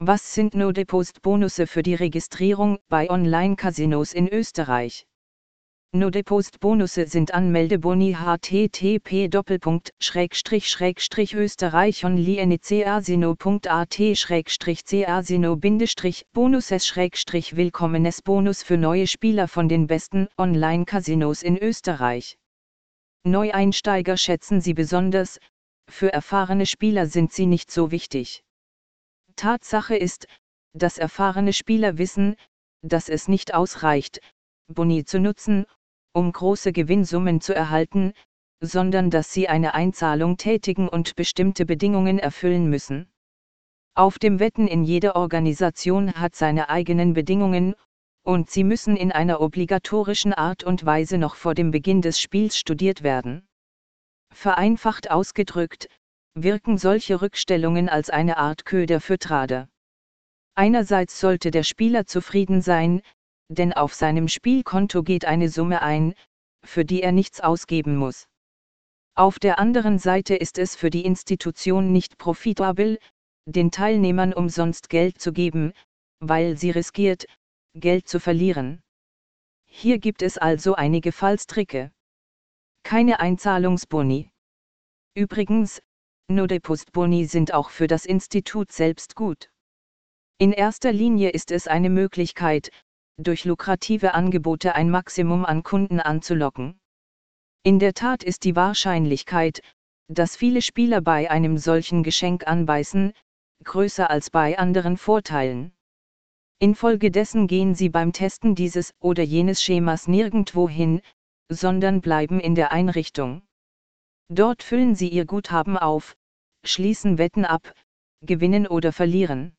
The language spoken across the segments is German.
Was sind No-Deposit-Bonusse für die Registrierung bei Online-Casinos in Österreich? No-Deposit-Bonusse sind Anmeldeboni http österreich onlinecasino.at casino bonuses willkommenes Bonus für neue Spieler von den besten Online-Casinos in Österreich. Neueinsteiger schätzen sie besonders, für erfahrene Spieler sind sie nicht so wichtig. Tatsache ist, dass erfahrene Spieler wissen, dass es nicht ausreicht, Boni zu nutzen, um große Gewinnsummen zu erhalten, sondern dass sie eine Einzahlung tätigen und bestimmte Bedingungen erfüllen müssen. Auf dem Wetten in jeder Organisation hat seine eigenen Bedingungen, und sie müssen in einer obligatorischen Art und Weise noch vor dem Beginn des Spiels studiert werden. Vereinfacht ausgedrückt, wirken solche Rückstellungen als eine Art Köder für Trader. Einerseits sollte der Spieler zufrieden sein, denn auf seinem Spielkonto geht eine Summe ein, für die er nichts ausgeben muss. Auf der anderen Seite ist es für die Institution nicht profitabel, den Teilnehmern umsonst Geld zu geben, weil sie riskiert, Geld zu verlieren. Hier gibt es also einige Fallstricke. Keine Einzahlungsboni. Übrigens, Nodepostboni sind auch für das Institut selbst gut. In erster Linie ist es eine Möglichkeit, durch lukrative Angebote ein Maximum an Kunden anzulocken. In der Tat ist die Wahrscheinlichkeit, dass viele Spieler bei einem solchen Geschenk anbeißen, größer als bei anderen Vorteilen. Infolgedessen gehen sie beim Testen dieses oder jenes Schemas nirgendwo hin, sondern bleiben in der Einrichtung. Dort füllen sie ihr Guthaben auf, schließen Wetten ab, gewinnen oder verlieren.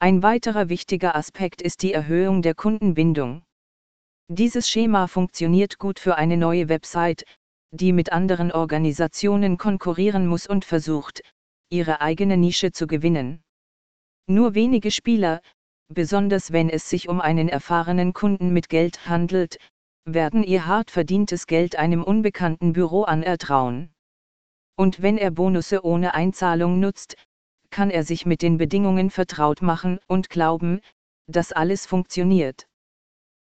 Ein weiterer wichtiger Aspekt ist die Erhöhung der Kundenbindung. Dieses Schema funktioniert gut für eine neue Website, die mit anderen Organisationen konkurrieren muss und versucht, ihre eigene Nische zu gewinnen. Nur wenige Spieler, besonders wenn es sich um einen erfahrenen Kunden mit Geld handelt, werden ihr hart verdientes Geld einem unbekannten Büro anertrauen. Und wenn er Bonusse ohne Einzahlung nutzt, kann er sich mit den Bedingungen vertraut machen und glauben, dass alles funktioniert.